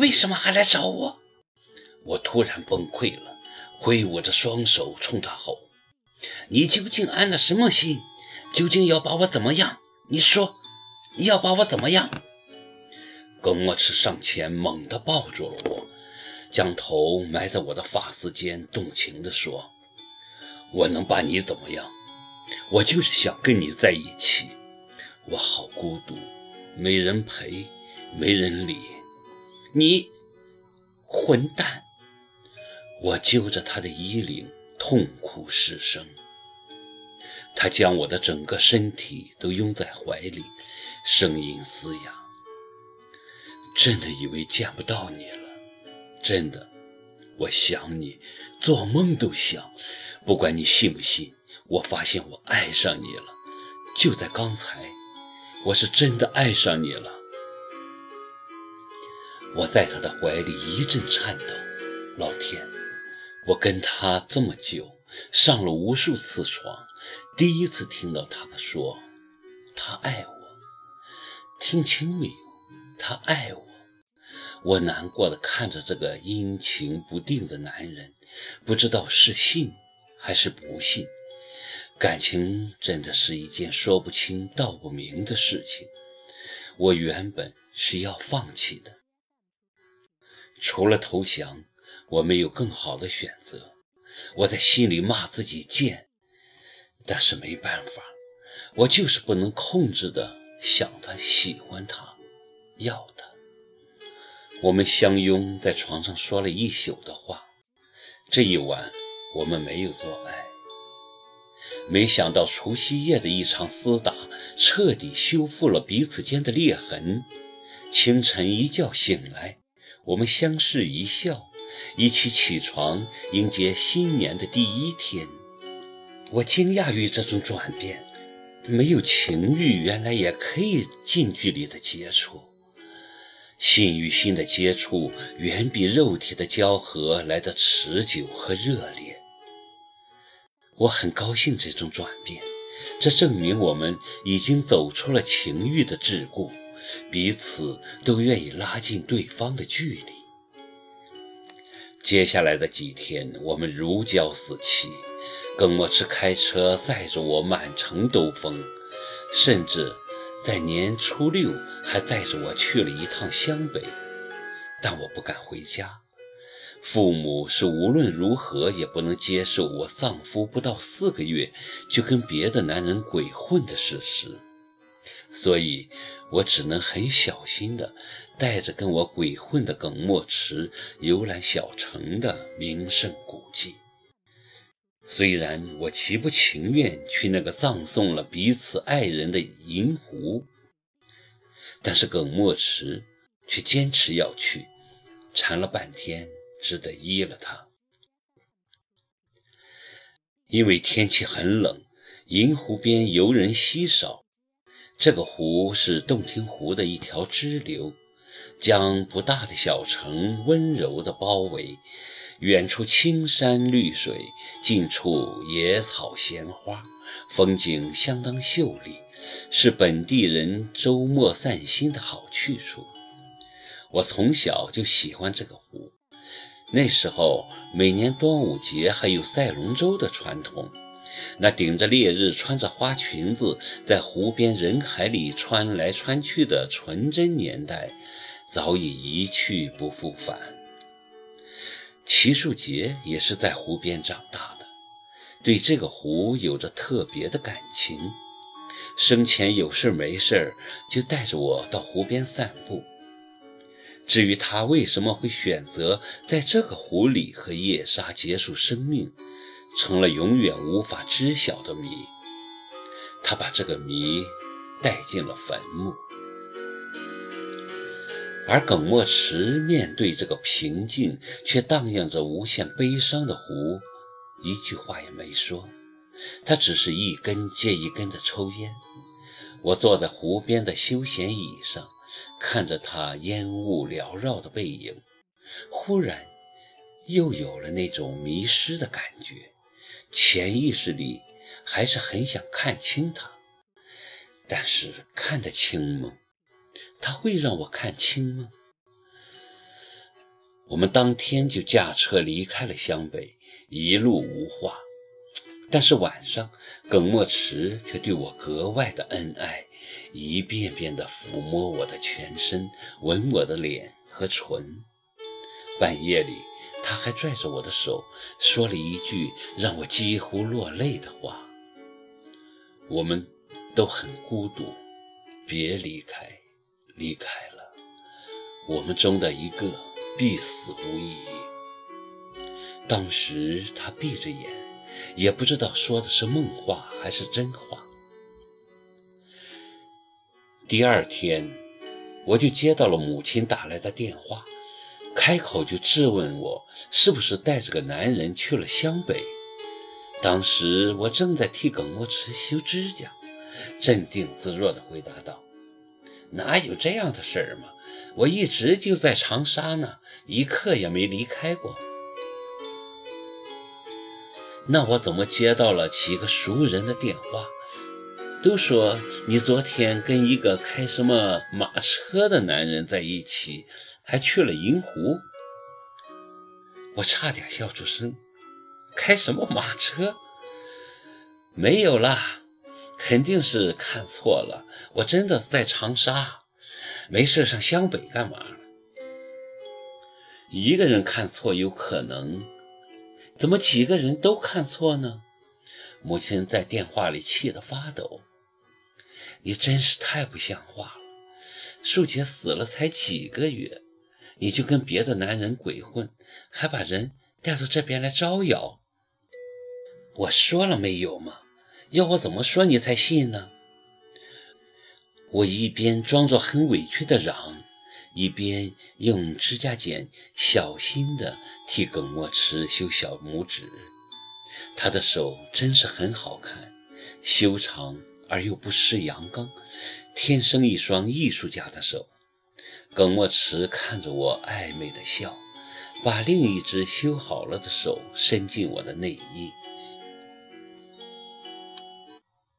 为什么还来找我？我突然崩溃了，挥舞着双手冲他吼：“你究竟安了什么心？究竟要把我怎么样？你说，你要把我怎么样？”耿墨池上前猛地抱住了我，将头埋在我的发丝间，动情地说：“我能把你怎么样？我就是想跟你在一起。我好孤独，没人陪，没人理。你，混蛋！”我揪着他的衣领，痛哭失声。他将我的整个身体都拥在怀里，声音嘶哑：“真的以为见不到你了？真的，我想你，做梦都想。不管你信不信，我发现我爱上你了。就在刚才，我是真的爱上你了。”我在他的怀里一阵颤抖，老天！我跟他这么久，上了无数次床，第一次听到他说他爱我，听清没有？他爱我。我难过的看着这个阴晴不定的男人，不知道是信还是不信。感情真的是一件说不清道不明的事情。我原本是要放弃的，除了投降。我没有更好的选择，我在心里骂自己贱，但是没办法，我就是不能控制的想他、喜欢他、要他。我们相拥在床上说了一宿的话，这一晚我们没有做爱。没想到除夕夜的一场厮打，彻底修复了彼此间的裂痕。清晨一觉醒来，我们相视一笑。一起起床迎接新年的第一天，我惊讶于这种转变。没有情欲，原来也可以近距离的接触。心与心的接触远比肉体的交合来的持久和热烈。我很高兴这种转变，这证明我们已经走出了情欲的桎梏，彼此都愿意拉近对方的距离。接下来的几天，我们如胶似漆。耿墨池开车载着我满城兜风，甚至在年初六还载着我去了一趟湘北。但我不敢回家，父母是无论如何也不能接受我丧夫不到四个月就跟别的男人鬼混的事实。所以，我只能很小心地带着跟我鬼混的耿墨池游览小城的名胜古迹。虽然我极不情愿去那个葬送了彼此爱人的银湖，但是耿墨池却坚持要去，缠了半天，只得依了他。因为天气很冷，银湖边游人稀少。这个湖是洞庭湖的一条支流，将不大的小城温柔地包围。远处青山绿水，近处野草鲜花，风景相当秀丽，是本地人周末散心的好去处。我从小就喜欢这个湖，那时候每年端午节还有赛龙舟的传统。那顶着烈日、穿着花裙子，在湖边人海里穿来穿去的纯真年代，早已一去不复返。齐树杰也是在湖边长大的，对这个湖有着特别的感情。生前有事没事就带着我到湖边散步。至于他为什么会选择在这个湖里和夜莎结束生命？成了永远无法知晓的谜，他把这个谜带进了坟墓，而耿墨池面对这个平静却荡漾着无限悲伤的湖，一句话也没说，他只是一根接一根的抽烟。我坐在湖边的休闲椅上，看着他烟雾缭绕的背影，忽然又有了那种迷失的感觉。潜意识里还是很想看清他，但是看得清吗？他会让我看清吗？我们当天就驾车离开了湘北，一路无话。但是晚上，耿墨池却对我格外的恩爱，一遍遍地抚摸我的全身，吻我的脸和唇。半夜里，他还拽着我的手，说了一句让我几乎落泪的话：“我们都很孤独，别离开，离开了，我们中的一个必死无疑。”当时他闭着眼。也不知道说的是梦话还是真话。第二天，我就接到了母亲打来的电话，开口就质问我是不是带着个男人去了湘北。当时我正在替耿墨池修指甲，镇定自若地回答道：“哪有这样的事儿嘛？我一直就在长沙呢，一刻也没离开过。”那我怎么接到了几个熟人的电话？都说你昨天跟一个开什么马车的男人在一起，还去了银湖。我差点笑出声。开什么马车？没有啦，肯定是看错了。我真的在长沙，没事上湘北干嘛？一个人看错有可能。怎么几个人都看错呢？母亲在电话里气得发抖。你真是太不像话了！树姐死了才几个月，你就跟别的男人鬼混，还把人带到这边来招摇。我说了没有吗？要我怎么说你才信呢？我一边装作很委屈的嚷。一边用指甲剪小心地替耿墨池修小拇指，他的手真是很好看，修长而又不失阳刚，天生一双艺术家的手。耿墨池看着我暧昧的笑，把另一只修好了的手伸进我的内衣，